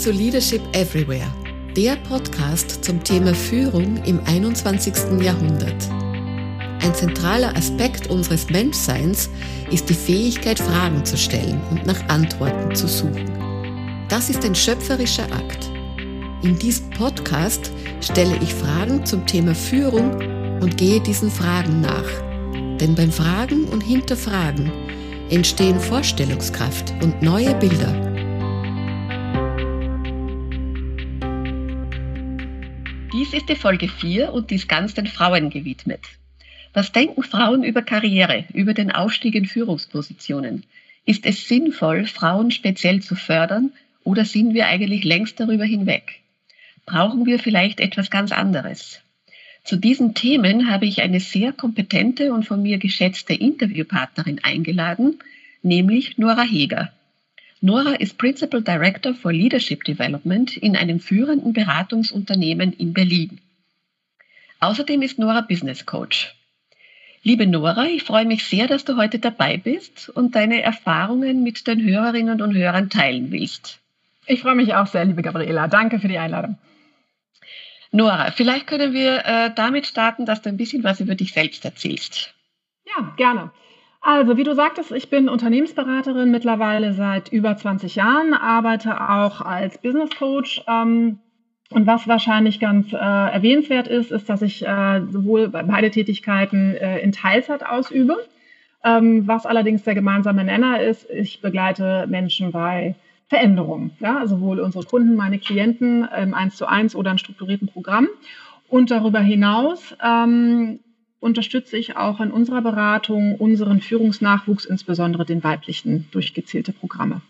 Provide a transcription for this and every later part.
zu Leadership Everywhere, der Podcast zum Thema Führung im 21. Jahrhundert. Ein zentraler Aspekt unseres Menschseins ist die Fähigkeit, Fragen zu stellen und nach Antworten zu suchen. Das ist ein schöpferischer Akt. In diesem Podcast stelle ich Fragen zum Thema Führung und gehe diesen Fragen nach. Denn beim Fragen und Hinterfragen entstehen Vorstellungskraft und neue Bilder. Dies ist die Folge 4 und dies ganz den Frauen gewidmet. Was denken Frauen über Karriere, über den Aufstieg in Führungspositionen? Ist es sinnvoll, Frauen speziell zu fördern oder sind wir eigentlich längst darüber hinweg? Brauchen wir vielleicht etwas ganz anderes? Zu diesen Themen habe ich eine sehr kompetente und von mir geschätzte Interviewpartnerin eingeladen, nämlich Nora Heger. Nora ist Principal Director for Leadership Development in einem führenden Beratungsunternehmen in Berlin. Außerdem ist Nora Business Coach. Liebe Nora, ich freue mich sehr, dass du heute dabei bist und deine Erfahrungen mit den Hörerinnen und Hörern teilen willst. Ich freue mich auch sehr, liebe Gabriela. Danke für die Einladung. Nora, vielleicht können wir äh, damit starten, dass du ein bisschen was über dich selbst erzählst. Ja, gerne. Also, wie du sagtest, ich bin Unternehmensberaterin mittlerweile seit über 20 Jahren, arbeite auch als Business Coach. Ähm, und was wahrscheinlich ganz äh, erwähnenswert ist, ist, dass ich äh, sowohl beide Tätigkeiten äh, in Teilzeit ausübe. Ähm, was allerdings der gemeinsame Nenner ist, ich begleite Menschen bei Veränderungen. Ja, sowohl unsere Kunden, meine Klienten im 1 zu 1 oder in strukturierten Programmen. Und darüber hinaus ähm, unterstütze ich auch in unserer Beratung unseren Führungsnachwuchs, insbesondere den weiblichen, durch gezielte Programme.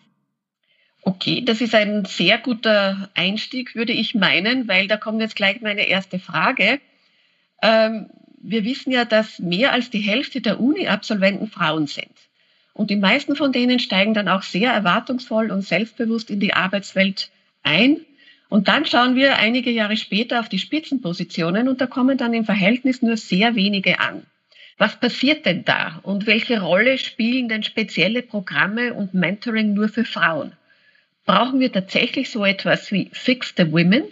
Okay, das ist ein sehr guter Einstieg, würde ich meinen, weil da kommt jetzt gleich meine erste Frage. Ähm, wir wissen ja, dass mehr als die Hälfte der Uni-Absolventen Frauen sind. Und die meisten von denen steigen dann auch sehr erwartungsvoll und selbstbewusst in die Arbeitswelt ein. Und dann schauen wir einige Jahre später auf die Spitzenpositionen und da kommen dann im Verhältnis nur sehr wenige an. Was passiert denn da und welche Rolle spielen denn spezielle Programme und Mentoring nur für Frauen? Brauchen wir tatsächlich so etwas wie Fix the Women?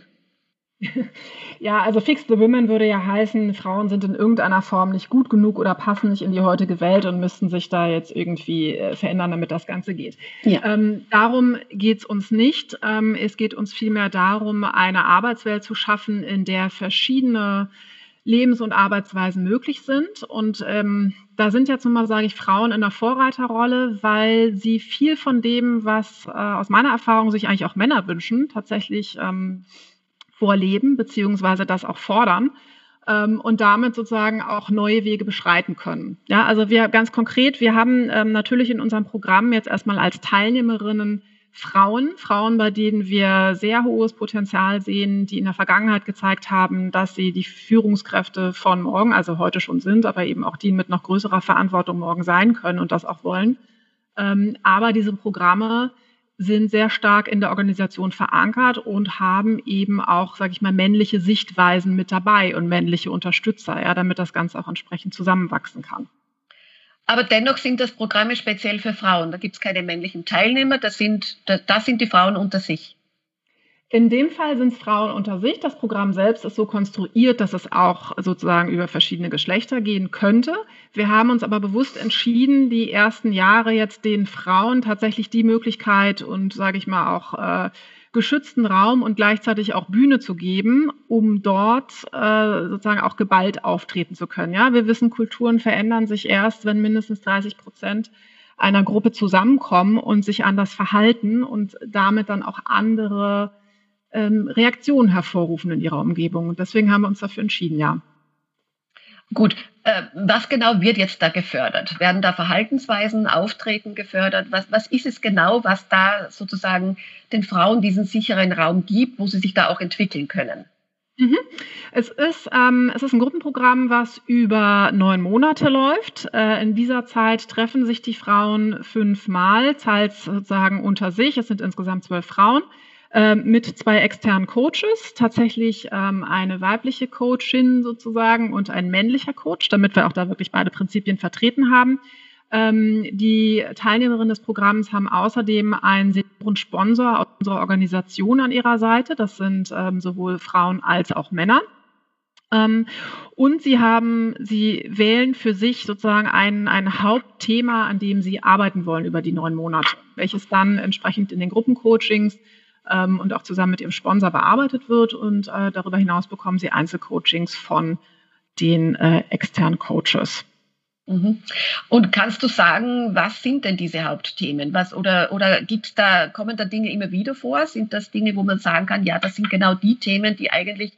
Ja, also Fix the Women würde ja heißen, Frauen sind in irgendeiner Form nicht gut genug oder passen nicht in die heutige Welt und müssten sich da jetzt irgendwie äh, verändern, damit das Ganze geht. Ja. Ähm, darum geht es uns nicht. Ähm, es geht uns vielmehr darum, eine Arbeitswelt zu schaffen, in der verschiedene Lebens- und Arbeitsweisen möglich sind. Und ähm, da sind jetzt nun mal, sage ich, Frauen in der Vorreiterrolle, weil sie viel von dem, was äh, aus meiner Erfahrung sich eigentlich auch Männer wünschen, tatsächlich ähm, vorleben, beziehungsweise das auch fordern ähm, und damit sozusagen auch neue Wege beschreiten können. Ja, also wir ganz konkret, wir haben ähm, natürlich in unserem Programm jetzt erstmal als Teilnehmerinnen Frauen, Frauen, bei denen wir sehr hohes Potenzial sehen, die in der Vergangenheit gezeigt haben, dass sie die Führungskräfte von morgen, also heute schon sind, aber eben auch die mit noch größerer Verantwortung morgen sein können und das auch wollen. Ähm, aber diese Programme sind sehr stark in der Organisation verankert und haben eben auch, sage ich mal, männliche Sichtweisen mit dabei und männliche Unterstützer, ja, damit das Ganze auch entsprechend zusammenwachsen kann. Aber dennoch sind das Programme speziell für Frauen. Da gibt es keine männlichen Teilnehmer, das sind, das sind die Frauen unter sich. In dem Fall sind es Frauen unter sich. Das Programm selbst ist so konstruiert, dass es auch sozusagen über verschiedene Geschlechter gehen könnte. Wir haben uns aber bewusst entschieden, die ersten Jahre jetzt den Frauen tatsächlich die Möglichkeit und, sage ich mal, auch äh, geschützten Raum und gleichzeitig auch Bühne zu geben, um dort äh, sozusagen auch geballt auftreten zu können. Ja, wir wissen, Kulturen verändern sich erst, wenn mindestens 30 Prozent einer Gruppe zusammenkommen und sich anders verhalten und damit dann auch andere ähm, Reaktionen hervorrufen in ihrer Umgebung. Und deswegen haben wir uns dafür entschieden, ja. Gut, äh, was genau wird jetzt da gefördert? Werden da Verhaltensweisen, Auftreten gefördert? Was, was ist es genau, was da sozusagen den Frauen diesen sicheren Raum gibt, wo sie sich da auch entwickeln können? Mhm. Es, ist, ähm, es ist ein Gruppenprogramm, was über neun Monate läuft. Äh, in dieser Zeit treffen sich die Frauen fünfmal, teils sozusagen unter sich. Es sind insgesamt zwölf Frauen mit zwei externen Coaches, tatsächlich ähm, eine weibliche Coachin sozusagen und ein männlicher Coach, damit wir auch da wirklich beide Prinzipien vertreten haben. Ähm, die Teilnehmerinnen des Programms haben außerdem einen hohen Sponsor aus unserer Organisation an ihrer Seite. Das sind ähm, sowohl Frauen als auch Männer. Ähm, und sie haben, sie wählen für sich sozusagen ein, ein Hauptthema, an dem sie arbeiten wollen über die neun Monate, welches dann entsprechend in den Gruppencoachings ähm, und auch zusammen mit ihrem Sponsor bearbeitet wird. Und äh, darüber hinaus bekommen sie Einzelcoachings von den äh, externen Coaches. Mhm. Und kannst du sagen, was sind denn diese Hauptthemen? Was, oder oder gibt's da, kommen da Dinge immer wieder vor? Sind das Dinge, wo man sagen kann, ja, das sind genau die Themen, die eigentlich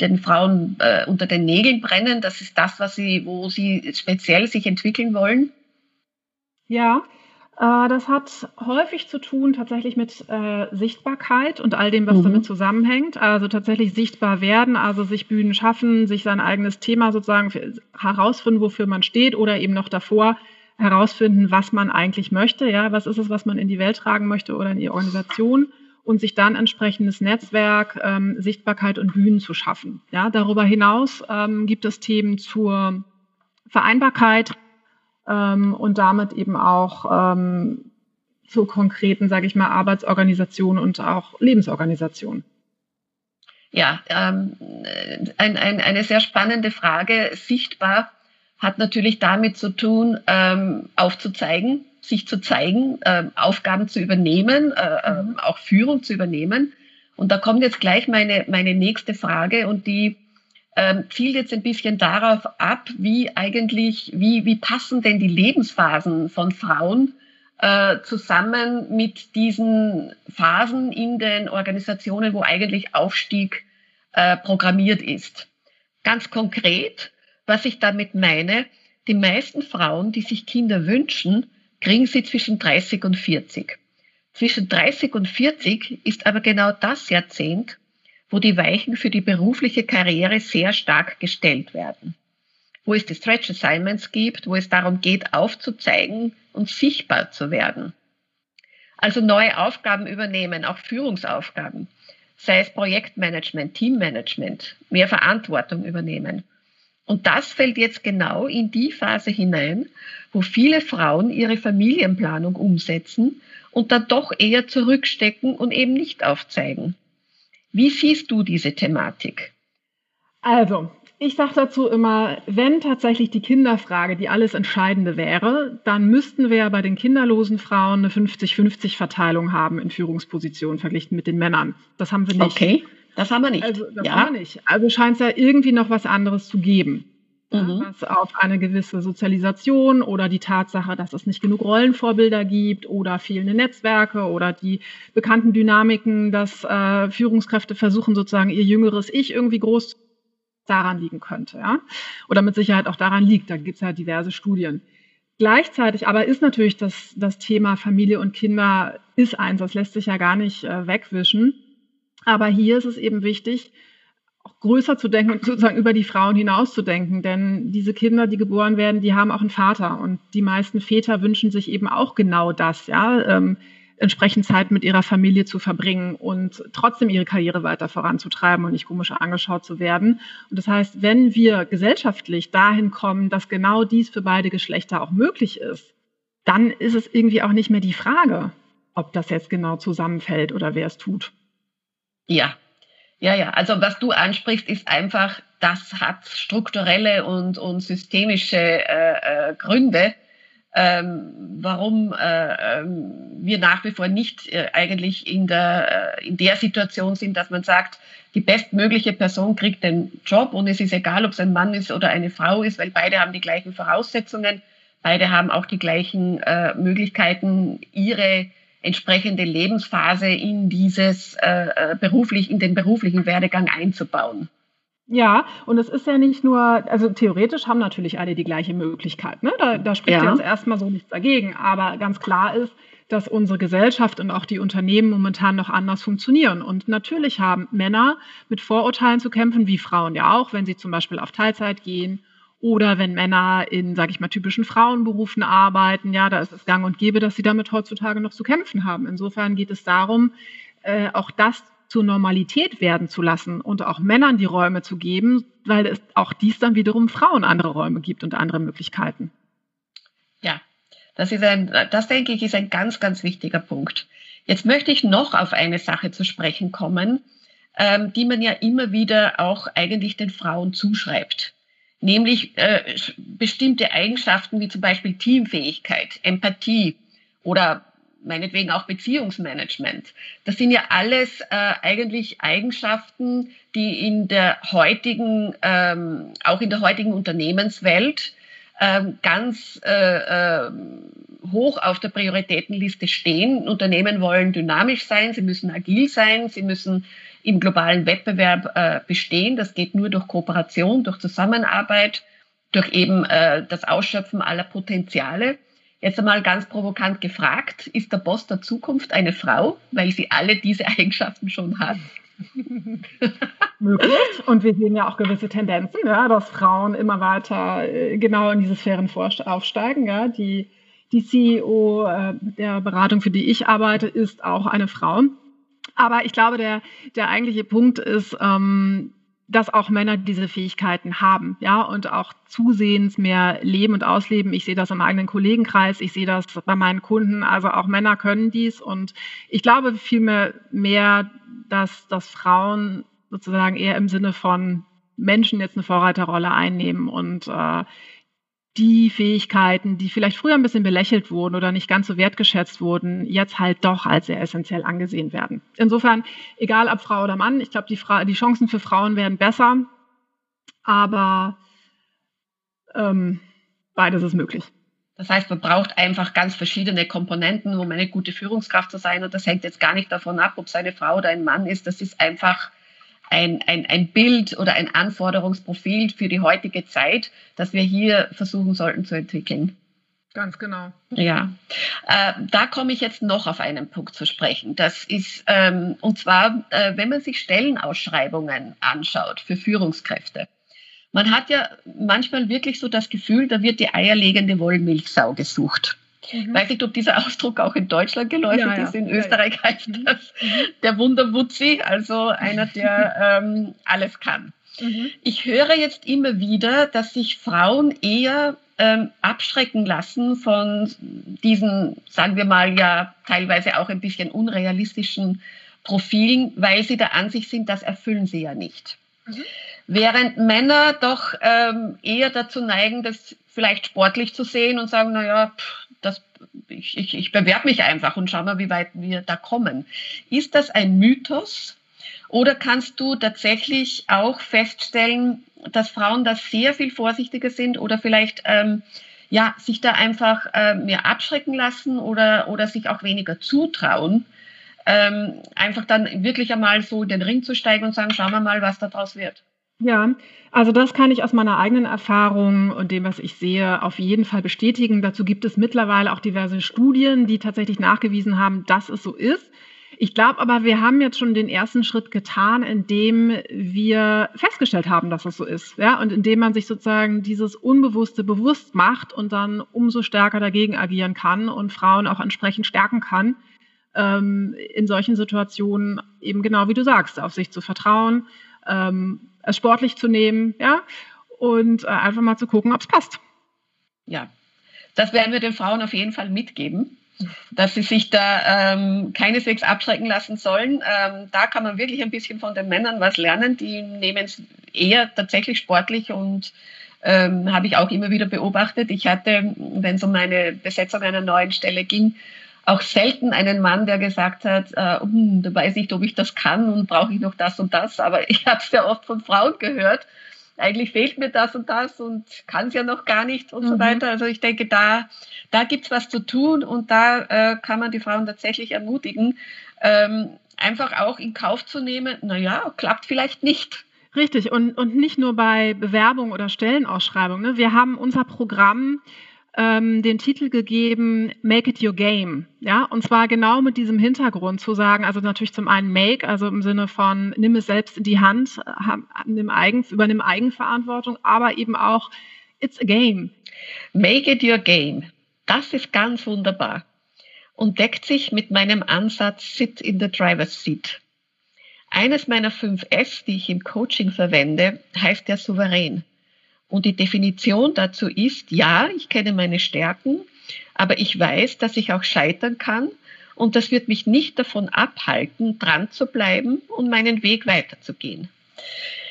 den Frauen äh, unter den Nägeln brennen? Das ist das, was sie, wo sie speziell sich entwickeln wollen? Ja, das hat häufig zu tun tatsächlich mit äh, Sichtbarkeit und all dem, was mhm. damit zusammenhängt. Also tatsächlich sichtbar werden, also sich Bühnen schaffen, sich sein eigenes Thema sozusagen herausfinden, wofür man steht oder eben noch davor herausfinden, was man eigentlich möchte. Ja, was ist es, was man in die Welt tragen möchte oder in die Organisation und sich dann entsprechendes Netzwerk, ähm, Sichtbarkeit und Bühnen zu schaffen. Ja, darüber hinaus ähm, gibt es Themen zur Vereinbarkeit, ähm, und damit eben auch ähm, zu konkreten, sage ich mal, Arbeitsorganisationen und auch Lebensorganisationen. Ja, ähm, ein, ein, eine sehr spannende Frage. Sichtbar hat natürlich damit zu tun, ähm, aufzuzeigen, sich zu zeigen, äh, Aufgaben zu übernehmen, äh, äh, mhm. auch Führung zu übernehmen. Und da kommt jetzt gleich meine, meine nächste Frage und die ähm, zielt jetzt ein bisschen darauf ab, wie eigentlich, wie, wie passen denn die Lebensphasen von Frauen äh, zusammen mit diesen Phasen in den Organisationen, wo eigentlich Aufstieg äh, programmiert ist. Ganz konkret, was ich damit meine, die meisten Frauen, die sich Kinder wünschen, kriegen sie zwischen 30 und 40. Zwischen 30 und 40 ist aber genau das Jahrzehnt, wo die Weichen für die berufliche Karriere sehr stark gestellt werden. Wo es die Stretch Assignments gibt, wo es darum geht, aufzuzeigen und sichtbar zu werden. Also neue Aufgaben übernehmen, auch Führungsaufgaben, sei es Projektmanagement, Teammanagement, mehr Verantwortung übernehmen. Und das fällt jetzt genau in die Phase hinein, wo viele Frauen ihre Familienplanung umsetzen und dann doch eher zurückstecken und eben nicht aufzeigen. Wie siehst du diese Thematik? Also, ich sage dazu immer, wenn tatsächlich die Kinderfrage die alles Entscheidende wäre, dann müssten wir bei den kinderlosen Frauen eine 50-50-Verteilung haben in Führungspositionen verglichen mit den Männern. Das haben wir nicht. Okay, das haben wir nicht. Also, das ja. haben wir nicht. Also scheint es ja irgendwie noch was anderes zu geben mhm. was auf eine gewisse Sozialisation oder die Tatsache, dass es nicht genug Rollenvorbilder gibt oder fehlende Netzwerke oder die bekannten Dynamiken, dass äh, Führungskräfte versuchen, sozusagen ihr jüngeres Ich irgendwie groß daran liegen könnte. Ja? Oder mit Sicherheit auch daran liegt. Da gibt es ja diverse Studien. Gleichzeitig aber ist natürlich das, das Thema Familie und Kinder ist eins, das lässt sich ja gar nicht äh, wegwischen. Aber hier ist es eben wichtig, auch größer zu denken und sozusagen über die Frauen hinaus zu denken. Denn diese Kinder, die geboren werden, die haben auch einen Vater. Und die meisten Väter wünschen sich eben auch genau das, ja, ähm, entsprechend Zeit mit ihrer Familie zu verbringen und trotzdem ihre Karriere weiter voranzutreiben und nicht komisch angeschaut zu werden. Und das heißt, wenn wir gesellschaftlich dahin kommen, dass genau dies für beide Geschlechter auch möglich ist, dann ist es irgendwie auch nicht mehr die Frage, ob das jetzt genau zusammenfällt oder wer es tut. Ja, ja, ja. Also was du ansprichst, ist einfach, das hat strukturelle und, und systemische äh, äh, Gründe, ähm, warum äh, ähm, wir nach wie vor nicht äh, eigentlich in der, äh, in der Situation sind, dass man sagt, die bestmögliche Person kriegt den Job und es ist egal, ob es ein Mann ist oder eine Frau ist, weil beide haben die gleichen Voraussetzungen, beide haben auch die gleichen äh, Möglichkeiten, ihre entsprechende Lebensphase in dieses äh, äh, beruflich, in den beruflichen Werdegang einzubauen. Ja, und es ist ja nicht nur, also theoretisch haben natürlich alle die gleiche Möglichkeit. Ne? Da, da spricht ja. jetzt erstmal so nichts dagegen. Aber ganz klar ist, dass unsere Gesellschaft und auch die Unternehmen momentan noch anders funktionieren. Und natürlich haben Männer mit Vorurteilen zu kämpfen, wie Frauen ja auch, wenn sie zum Beispiel auf Teilzeit gehen oder wenn Männer in, sage ich mal, typischen Frauenberufen arbeiten, ja, da ist es gang und gäbe, dass sie damit heutzutage noch zu kämpfen haben. Insofern geht es darum, äh, auch das zur Normalität werden zu lassen und auch Männern die Räume zu geben, weil es auch dies dann wiederum Frauen andere Räume gibt und andere Möglichkeiten. Ja, Das ist ein, das denke ich, ist ein ganz, ganz wichtiger Punkt. Jetzt möchte ich noch auf eine Sache zu sprechen kommen, ähm, die man ja immer wieder auch eigentlich den Frauen zuschreibt. Nämlich äh, bestimmte Eigenschaften wie zum Beispiel Teamfähigkeit, Empathie oder meinetwegen auch Beziehungsmanagement. Das sind ja alles äh, eigentlich Eigenschaften, die in der heutigen, ähm, auch in der heutigen Unternehmenswelt ähm, ganz äh, äh, hoch auf der Prioritätenliste stehen. Unternehmen wollen dynamisch sein, sie müssen agil sein, sie müssen im globalen Wettbewerb äh, bestehen. Das geht nur durch Kooperation, durch Zusammenarbeit, durch eben äh, das Ausschöpfen aller Potenziale. Jetzt einmal ganz provokant gefragt, ist der Boss der Zukunft eine Frau, weil sie alle diese Eigenschaften schon hat? Möglich. Und wir sehen ja auch gewisse Tendenzen, ja, dass Frauen immer weiter äh, genau in diese Sphären aufsteigen. Ja. Die, die CEO äh, der Beratung, für die ich arbeite, ist auch eine Frau. Aber ich glaube, der, der eigentliche Punkt ist, ähm, dass auch Männer diese Fähigkeiten haben, ja, und auch zusehends mehr leben und ausleben. Ich sehe das im eigenen Kollegenkreis, ich sehe das bei meinen Kunden, also auch Männer können dies und ich glaube vielmehr mehr, dass, dass Frauen sozusagen eher im Sinne von Menschen jetzt eine Vorreiterrolle einnehmen und äh, die Fähigkeiten, die vielleicht früher ein bisschen belächelt wurden oder nicht ganz so wertgeschätzt wurden, jetzt halt doch als sehr essentiell angesehen werden. Insofern, egal ob Frau oder Mann, ich glaube, die, die, Chancen für Frauen werden besser, aber ähm, beides ist möglich. Das heißt, man braucht einfach ganz verschiedene Komponenten, um eine gute Führungskraft zu sein. Und das hängt jetzt gar nicht davon ab, ob es eine Frau oder ein Mann ist. Das ist einfach ein, ein, ein Bild oder ein Anforderungsprofil für die heutige Zeit, das wir hier versuchen sollten zu entwickeln. Ganz genau. Ja, äh, da komme ich jetzt noch auf einen Punkt zu sprechen. Das ist, ähm, und zwar, äh, wenn man sich Stellenausschreibungen anschaut für Führungskräfte. Man hat ja manchmal wirklich so das Gefühl, da wird die eierlegende Wollmilchsau gesucht. Mhm. Weiß nicht, ob dieser Ausdruck auch in Deutschland geläufig ja, ja. ist. In Österreich heißt mhm. das mhm. der Wunderwutzi, also einer, der ähm, alles kann. Mhm. Ich höre jetzt immer wieder, dass sich Frauen eher ähm, abschrecken lassen von diesen, sagen wir mal, ja teilweise auch ein bisschen unrealistischen Profilen, weil sie der Ansicht sind, das erfüllen sie ja nicht. Mhm. Während Männer doch ähm, eher dazu neigen, das vielleicht sportlich zu sehen und sagen, naja, das, ich, ich, ich bewerbe mich einfach und schau mal, wie weit wir da kommen. Ist das ein Mythos? Oder kannst du tatsächlich auch feststellen, dass Frauen da sehr viel vorsichtiger sind oder vielleicht ähm, ja, sich da einfach äh, mehr abschrecken lassen oder, oder sich auch weniger zutrauen, ähm, einfach dann wirklich einmal so in den Ring zu steigen und sagen, schauen wir mal, was daraus wird? Ja, also das kann ich aus meiner eigenen Erfahrung und dem, was ich sehe, auf jeden Fall bestätigen. Dazu gibt es mittlerweile auch diverse Studien, die tatsächlich nachgewiesen haben, dass es so ist. Ich glaube aber, wir haben jetzt schon den ersten Schritt getan, indem wir festgestellt haben, dass es so ist. Ja? Und indem man sich sozusagen dieses Unbewusste bewusst macht und dann umso stärker dagegen agieren kann und Frauen auch entsprechend stärken kann, ähm, in solchen Situationen eben genau wie du sagst, auf sich zu vertrauen, ähm, es sportlich zu nehmen, ja, und äh, einfach mal zu gucken, ob es passt. Ja, das werden wir den Frauen auf jeden Fall mitgeben, dass sie sich da ähm, keineswegs abschrecken lassen sollen. Ähm, da kann man wirklich ein bisschen von den Männern was lernen. Die nehmen es eher tatsächlich sportlich und ähm, habe ich auch immer wieder beobachtet. Ich hatte, wenn es um eine Besetzung einer neuen Stelle ging, auch selten einen Mann, der gesagt hat, äh, hm, da weiß nicht, ob ich das kann und brauche ich noch das und das. Aber ich habe es sehr oft von Frauen gehört. Eigentlich fehlt mir das und das und kann es ja noch gar nicht und mhm. so weiter. Also ich denke, da, da gibt es was zu tun und da äh, kann man die Frauen tatsächlich ermutigen, ähm, einfach auch in Kauf zu nehmen, naja, klappt vielleicht nicht. Richtig, und, und nicht nur bei Bewerbung oder Stellenausschreibung. Ne? Wir haben unser Programm ähm, den Titel gegeben Make it your game. Ja, und zwar genau mit diesem Hintergrund zu sagen, also natürlich zum einen Make, also im Sinne von nimm es selbst in die Hand, nimm Eigen, übernimm Eigenverantwortung, aber eben auch it's a game. Make it your game. Das ist ganz wunderbar und deckt sich mit meinem Ansatz Sit in the Driver's Seat. Eines meiner fünf S, die ich im Coaching verwende, heißt der Souverän. Und die Definition dazu ist, ja, ich kenne meine Stärken, Aber ich weiß, dass ich auch scheitern kann und das wird mich nicht davon abhalten, dran zu bleiben und meinen Weg weiterzugehen.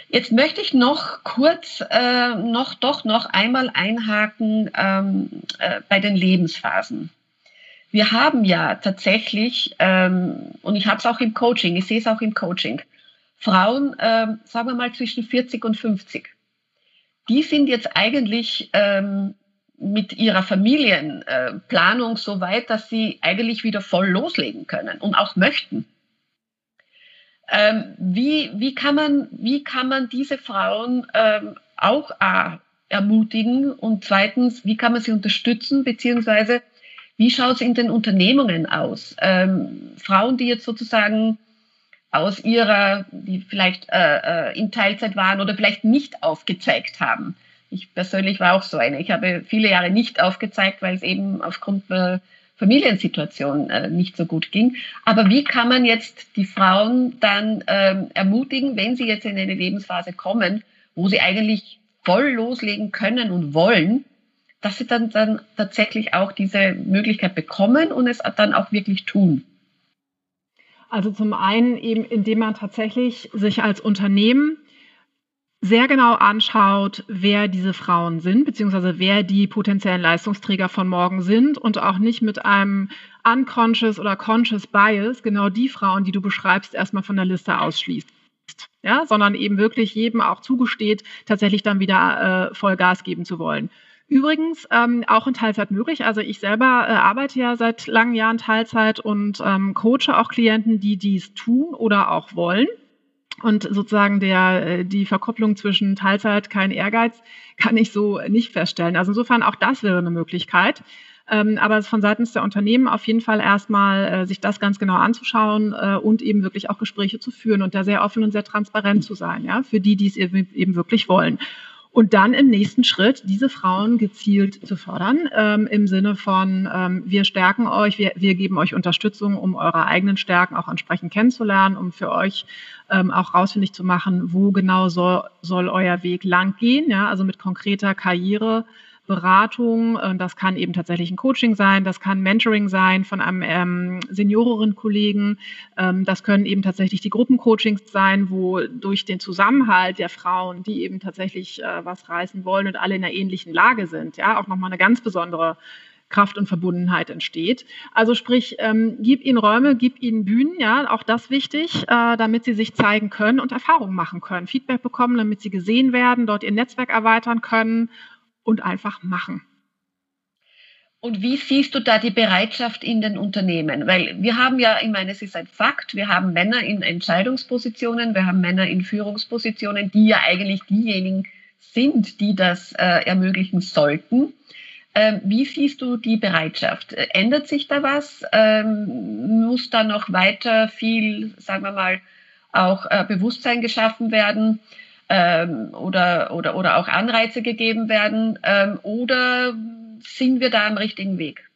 Jetzt möchte ich noch kurz äh, noch doch noch einmal einhaken ähm, äh, bei den Lebensphasen. Wir haben ja tatsächlich, ähm, und ich habe es auch im Coaching, ich sehe es auch im Coaching, Frauen, ähm, sagen wir mal zwischen 40 und 50. Die sind jetzt eigentlich ähm, mit ihrer Familienplanung äh, so weit, dass sie eigentlich wieder voll loslegen können und auch möchten. Ähm, wie, wie, kann man, wie kann man diese Frauen ähm, auch A, ermutigen und zweitens, wie kann man sie unterstützen, beziehungsweise wie schaut es in den Unternehmungen aus? Ähm, Frauen, die jetzt sozusagen aus ihrer, die vielleicht äh, äh, in Teilzeit waren oder vielleicht nicht aufgezeigt haben. Ich persönlich war auch so eine. Ich habe viele Jahre nicht aufgezeigt, weil es eben aufgrund der Familiensituation äh, nicht so gut ging. Aber wie kann man jetzt die Frauen dann ähm, ermutigen, wenn sie jetzt in eine Lebensphase kommen, wo sie eigentlich voll loslegen können und wollen, dass sie dann, dann tatsächlich auch diese Möglichkeit bekommen und es dann auch wirklich tun? Also zum einen eben, indem man tatsächlich sich als Unternehmen sehr genau anschaut, wer diese Frauen sind, beziehungsweise wer die potenziellen Leistungsträger von morgen sind und auch nicht mit einem unconscious oder conscious bias genau die Frauen, die du beschreibst, erstmal von der Liste ausschließt. Ja, sondern eben wirklich jedem auch zugesteht, tatsächlich dann wieder äh, voll Gas geben zu wollen. Übrigens ähm, auch in Teilzeit möglich. Also ich selber äh, arbeite ja seit langen Jahren Teilzeit und ähm, coache auch Klienten, die dies tun oder auch wollen. Und sozusagen der, äh, die Verkopplung zwischen Teilzeit, kein Ehrgeiz, kann ich so nicht feststellen. Also insofern auch das wäre eine Möglichkeit. Ähm, aber von seitens der Unternehmen auf jeden Fall erstmal äh, sich das ganz genau anzuschauen äh, und eben wirklich auch Gespräche zu führen und da sehr offen und sehr transparent zu sein, ja, für die, die es eben wirklich wollen. Und dann im nächsten Schritt diese Frauen gezielt zu fördern, ähm, im Sinne von, ähm, wir stärken euch, wir, wir geben euch Unterstützung, um eure eigenen Stärken auch entsprechend kennenzulernen, um für euch ähm, auch rausfindig zu machen, wo genau soll, soll euer Weg lang gehen, ja, also mit konkreter Karriere. Beratung. Das kann eben tatsächlich ein Coaching sein, das kann Mentoring sein von einem ähm, Seniorenkollegen. Ähm, das können eben tatsächlich die Gruppencoachings sein, wo durch den Zusammenhalt der Frauen, die eben tatsächlich äh, was reißen wollen und alle in einer ähnlichen Lage sind, ja, auch nochmal eine ganz besondere Kraft und Verbundenheit entsteht. Also sprich, ähm, gib ihnen Räume, gib ihnen Bühnen, ja, auch das wichtig, äh, damit sie sich zeigen können und Erfahrungen machen können, Feedback bekommen, damit sie gesehen werden, dort ihr Netzwerk erweitern können und einfach machen. Und wie siehst du da die Bereitschaft in den Unternehmen? Weil wir haben ja, ich meine, es ist ein Fakt, wir haben Männer in Entscheidungspositionen, wir haben Männer in Führungspositionen, die ja eigentlich diejenigen sind, die das äh, ermöglichen sollten. Ähm, wie siehst du die Bereitschaft? Ändert sich da was? Ähm, muss da noch weiter viel, sagen wir mal, auch äh, Bewusstsein geschaffen werden? Ähm, oder, oder, oder auch Anreize gegeben werden? Ähm, oder sind wir da am richtigen Weg?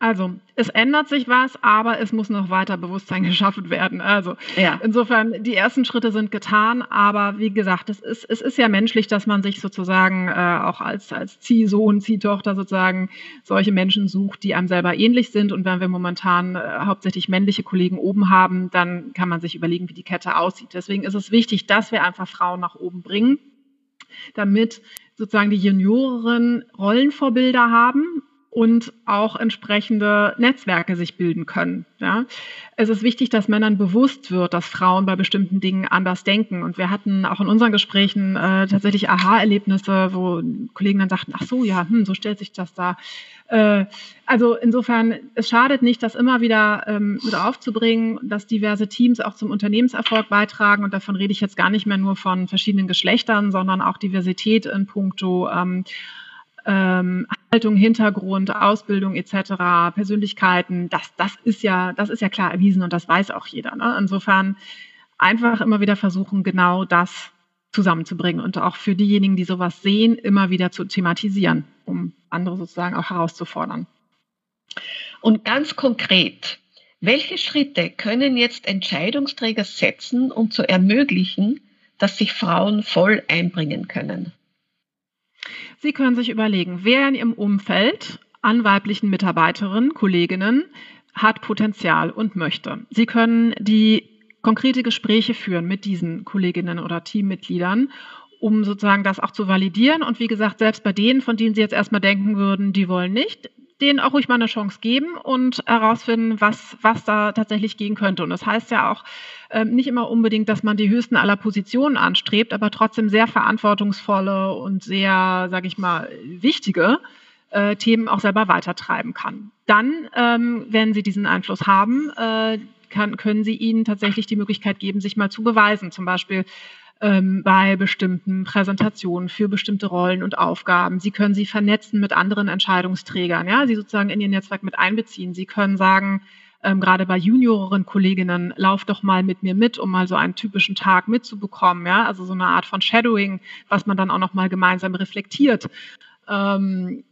Also, es ändert sich was, aber es muss noch weiter Bewusstsein geschaffen werden. Also, ja. insofern, die ersten Schritte sind getan, aber wie gesagt, es ist, es ist ja menschlich, dass man sich sozusagen äh, auch als, als Ziehsohn, Ziehtochter sozusagen solche Menschen sucht, die einem selber ähnlich sind. Und wenn wir momentan äh, hauptsächlich männliche Kollegen oben haben, dann kann man sich überlegen, wie die Kette aussieht. Deswegen ist es wichtig, dass wir einfach Frauen nach oben bringen, damit sozusagen die Junioren Rollenvorbilder haben und auch entsprechende Netzwerke sich bilden können. Ja. Es ist wichtig, dass Männern bewusst wird, dass Frauen bei bestimmten Dingen anders denken. Und wir hatten auch in unseren Gesprächen äh, tatsächlich Aha-Erlebnisse, wo Kollegen dann sagten, ach so, ja, hm, so stellt sich das da. Äh, also insofern, es schadet nicht, das immer wieder ähm, mit aufzubringen, dass diverse Teams auch zum Unternehmenserfolg beitragen. Und davon rede ich jetzt gar nicht mehr nur von verschiedenen Geschlechtern, sondern auch Diversität in puncto ähm, ähm, Haltung, Hintergrund, Ausbildung etc., Persönlichkeiten, das, das ist ja, das ist ja klar erwiesen und das weiß auch jeder. Ne? Insofern einfach immer wieder versuchen, genau das zusammenzubringen und auch für diejenigen, die sowas sehen, immer wieder zu thematisieren, um andere sozusagen auch herauszufordern. Und ganz konkret, welche Schritte können jetzt Entscheidungsträger setzen, um zu ermöglichen, dass sich Frauen voll einbringen können? Sie können sich überlegen, wer in Ihrem Umfeld an weiblichen Mitarbeiterinnen, Kolleginnen hat Potenzial und möchte. Sie können die konkrete Gespräche führen mit diesen Kolleginnen oder Teammitgliedern, um sozusagen das auch zu validieren. Und wie gesagt, selbst bei denen, von denen Sie jetzt erstmal denken würden, die wollen nicht, denen auch ruhig mal eine Chance geben und herausfinden, was, was da tatsächlich gehen könnte. Und das heißt ja auch ähm, nicht immer unbedingt, dass man die höchsten aller Positionen anstrebt, aber trotzdem sehr verantwortungsvolle und sehr, sage ich mal, wichtige äh, Themen auch selber weitertreiben kann. Dann, ähm, wenn Sie diesen Einfluss haben, äh, kann, können Sie ihnen tatsächlich die Möglichkeit geben, sich mal zu beweisen. Zum Beispiel ähm, bei bestimmten Präsentationen für bestimmte Rollen und Aufgaben. Sie können sie vernetzen mit anderen Entscheidungsträgern, ja, sie sozusagen in ihr Netzwerk mit einbeziehen. Sie können sagen, ähm, gerade bei junioreren Kolleginnen, lauf doch mal mit mir mit, um mal so einen typischen Tag mitzubekommen, ja, also so eine Art von Shadowing, was man dann auch noch mal gemeinsam reflektiert. Ähm,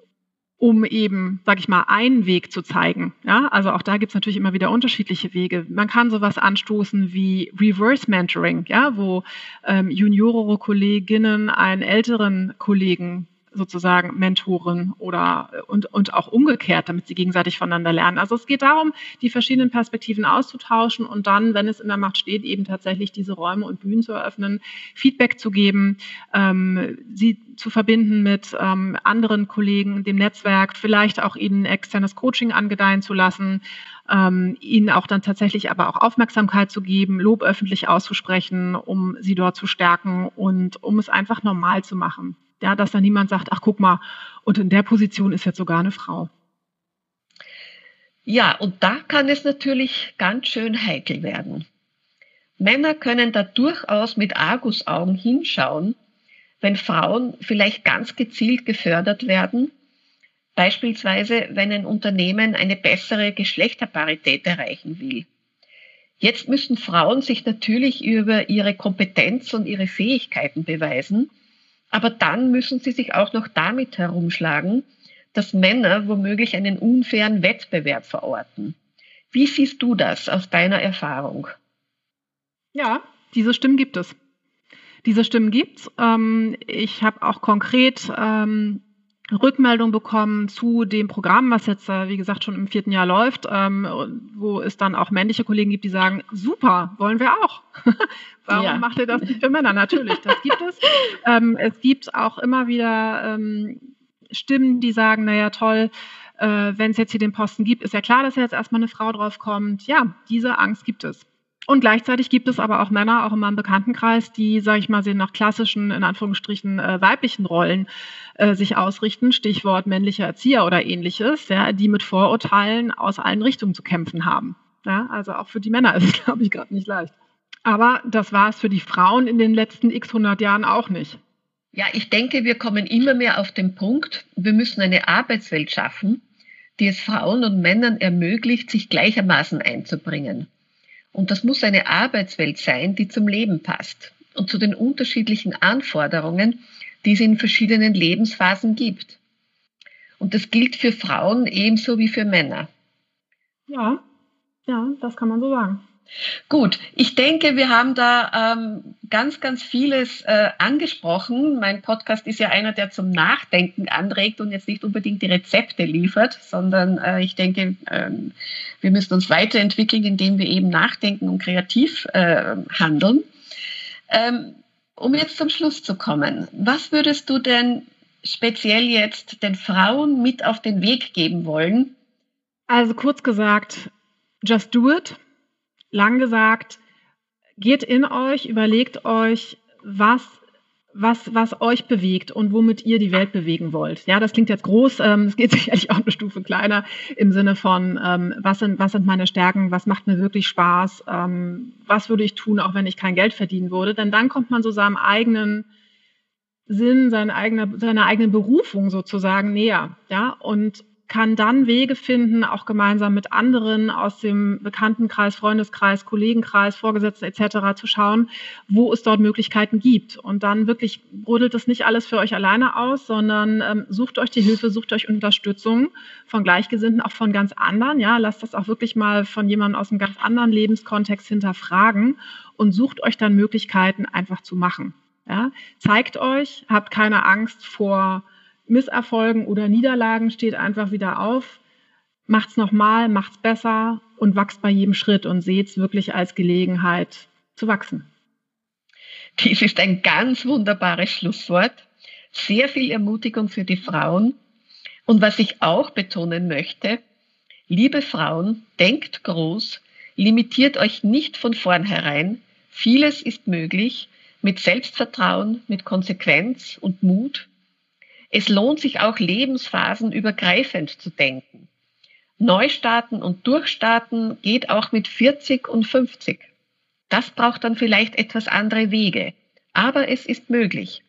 um eben, sag ich mal, einen Weg zu zeigen. Ja, also auch da gibt es natürlich immer wieder unterschiedliche Wege. Man kann sowas anstoßen wie Reverse Mentoring, ja, wo ähm, juniorere Kolleginnen einen älteren Kollegen sozusagen Mentoren oder und, und auch umgekehrt, damit sie gegenseitig voneinander lernen. Also es geht darum, die verschiedenen Perspektiven auszutauschen und dann, wenn es in der Macht steht, eben tatsächlich diese Räume und Bühnen zu eröffnen, Feedback zu geben, ähm, sie zu verbinden mit ähm, anderen Kollegen, dem Netzwerk, vielleicht auch ihnen externes Coaching angedeihen zu lassen, ähm, ihnen auch dann tatsächlich aber auch Aufmerksamkeit zu geben, Lob öffentlich auszusprechen, um sie dort zu stärken und um es einfach normal zu machen. Ja, dass da niemand sagt, ach guck mal, und in der Position ist jetzt sogar eine Frau. Ja, und da kann es natürlich ganz schön heikel werden. Männer können da durchaus mit Argusaugen hinschauen, wenn Frauen vielleicht ganz gezielt gefördert werden, beispielsweise wenn ein Unternehmen eine bessere Geschlechterparität erreichen will. Jetzt müssen Frauen sich natürlich über ihre Kompetenz und ihre Fähigkeiten beweisen aber dann müssen sie sich auch noch damit herumschlagen, dass Männer womöglich einen unfairen Wettbewerb verorten. Wie siehst du das aus deiner Erfahrung? Ja, diese Stimmen gibt es. Diese Stimmen gibt es. Ähm, ich habe auch konkret ähm, Rückmeldung bekommen zu dem Programm, was jetzt, äh, wie gesagt, schon im vierten Jahr läuft, ähm, wo es dann auch männliche Kollegen gibt, die sagen, super, wollen wir auch. Warum ja. macht ihr das nicht für Männer? Natürlich, das gibt es. Ähm, es gibt auch immer wieder ähm, Stimmen, die sagen, naja, toll, äh, wenn es jetzt hier den Posten gibt, ist ja klar, dass jetzt erstmal eine Frau drauf kommt. Ja, diese Angst gibt es. Und gleichzeitig gibt es aber auch Männer, auch in meinem Bekanntenkreis, die, sage ich mal, sie nach klassischen, in Anführungsstrichen, äh, weiblichen Rollen äh, sich ausrichten, Stichwort männlicher Erzieher oder ähnliches, ja, die mit Vorurteilen aus allen Richtungen zu kämpfen haben. Ja, also auch für die Männer ist es, glaube ich, gerade nicht leicht. Aber das war es für die Frauen in den letzten x hundert Jahren auch nicht. Ja, ich denke, wir kommen immer mehr auf den Punkt, wir müssen eine Arbeitswelt schaffen, die es Frauen und Männern ermöglicht, sich gleichermaßen einzubringen. Und das muss eine Arbeitswelt sein, die zum Leben passt und zu den unterschiedlichen Anforderungen, die es in verschiedenen Lebensphasen gibt. Und das gilt für Frauen ebenso wie für Männer. Ja, ja, das kann man so sagen. Gut, ich denke, wir haben da ähm, ganz, ganz vieles äh, angesprochen. Mein Podcast ist ja einer, der zum Nachdenken anregt und jetzt nicht unbedingt die Rezepte liefert, sondern äh, ich denke, ähm, wir müssen uns weiterentwickeln, indem wir eben nachdenken und kreativ äh, handeln. Ähm, um jetzt zum Schluss zu kommen, was würdest du denn speziell jetzt den Frauen mit auf den Weg geben wollen? Also kurz gesagt, just do it lang gesagt, geht in euch, überlegt euch, was was, was euch bewegt und womit ihr die Welt bewegen wollt. Ja, das klingt jetzt groß, ähm, es geht sicherlich auch eine Stufe kleiner im Sinne von, ähm, was, sind, was sind meine Stärken, was macht mir wirklich Spaß, ähm, was würde ich tun, auch wenn ich kein Geld verdienen würde. Denn dann kommt man so seinem eigenen Sinn, seine eigene, seiner eigenen Berufung sozusagen näher. Ja, und kann dann Wege finden, auch gemeinsam mit anderen aus dem Bekanntenkreis, Freundeskreis, Kollegenkreis, Vorgesetzten etc. zu schauen, wo es dort Möglichkeiten gibt. Und dann wirklich brodelt es nicht alles für euch alleine aus, sondern ähm, sucht euch die Hilfe, sucht euch Unterstützung von Gleichgesinnten, auch von ganz anderen. Ja, lasst das auch wirklich mal von jemandem aus einem ganz anderen Lebenskontext hinterfragen und sucht euch dann Möglichkeiten einfach zu machen. Ja, zeigt euch, habt keine Angst vor Misserfolgen oder Niederlagen steht einfach wieder auf, macht's nochmal, macht's besser und wachst bei jedem Schritt und seht's wirklich als Gelegenheit zu wachsen. Dies ist ein ganz wunderbares Schlusswort. Sehr viel Ermutigung für die Frauen. Und was ich auch betonen möchte, liebe Frauen, denkt groß, limitiert euch nicht von vornherein. Vieles ist möglich mit Selbstvertrauen, mit Konsequenz und Mut. Es lohnt sich auch lebensphasenübergreifend zu denken. Neustarten und Durchstarten geht auch mit 40 und 50. Das braucht dann vielleicht etwas andere Wege, aber es ist möglich.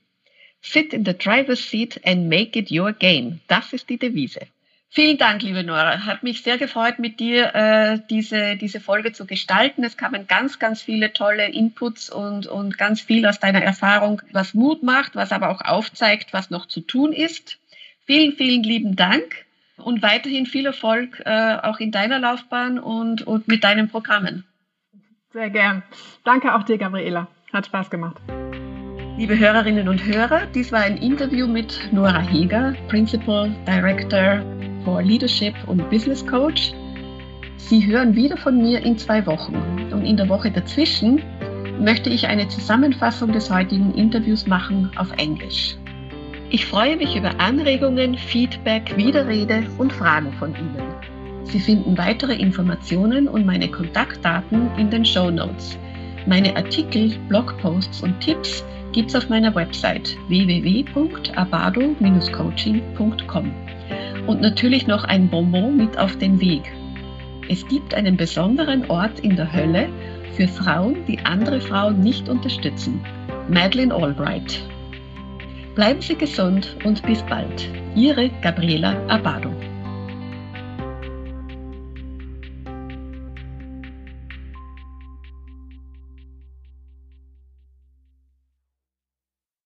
Sit in the driver's seat and make it your game. Das ist die Devise. Vielen Dank, liebe Nora. Hat mich sehr gefreut, mit dir äh, diese, diese Folge zu gestalten. Es kamen ganz, ganz viele tolle Inputs und, und ganz viel aus deiner Erfahrung, was Mut macht, was aber auch aufzeigt, was noch zu tun ist. Vielen, vielen lieben Dank und weiterhin viel Erfolg äh, auch in deiner Laufbahn und, und mit deinen Programmen. Sehr gern. Danke auch dir, Gabriela. Hat Spaß gemacht. Liebe Hörerinnen und Hörer, dies war ein Interview mit Nora Heger, Principal Director for Leadership und Business Coach. Sie hören wieder von mir in zwei Wochen. Und in der Woche dazwischen möchte ich eine Zusammenfassung des heutigen Interviews machen auf Englisch. Ich freue mich über Anregungen, Feedback, Widerrede und Fragen von Ihnen. Sie finden weitere Informationen und meine Kontaktdaten in den Show Notes. Meine Artikel, Blogposts und Tipps gibt's auf meiner Website www.abado-coaching.com. Und natürlich noch ein Bonbon mit auf den Weg. Es gibt einen besonderen Ort in der Hölle für Frauen, die andere Frauen nicht unterstützen. Madeleine Albright. Bleiben Sie gesund und bis bald. Ihre Gabriela Abado.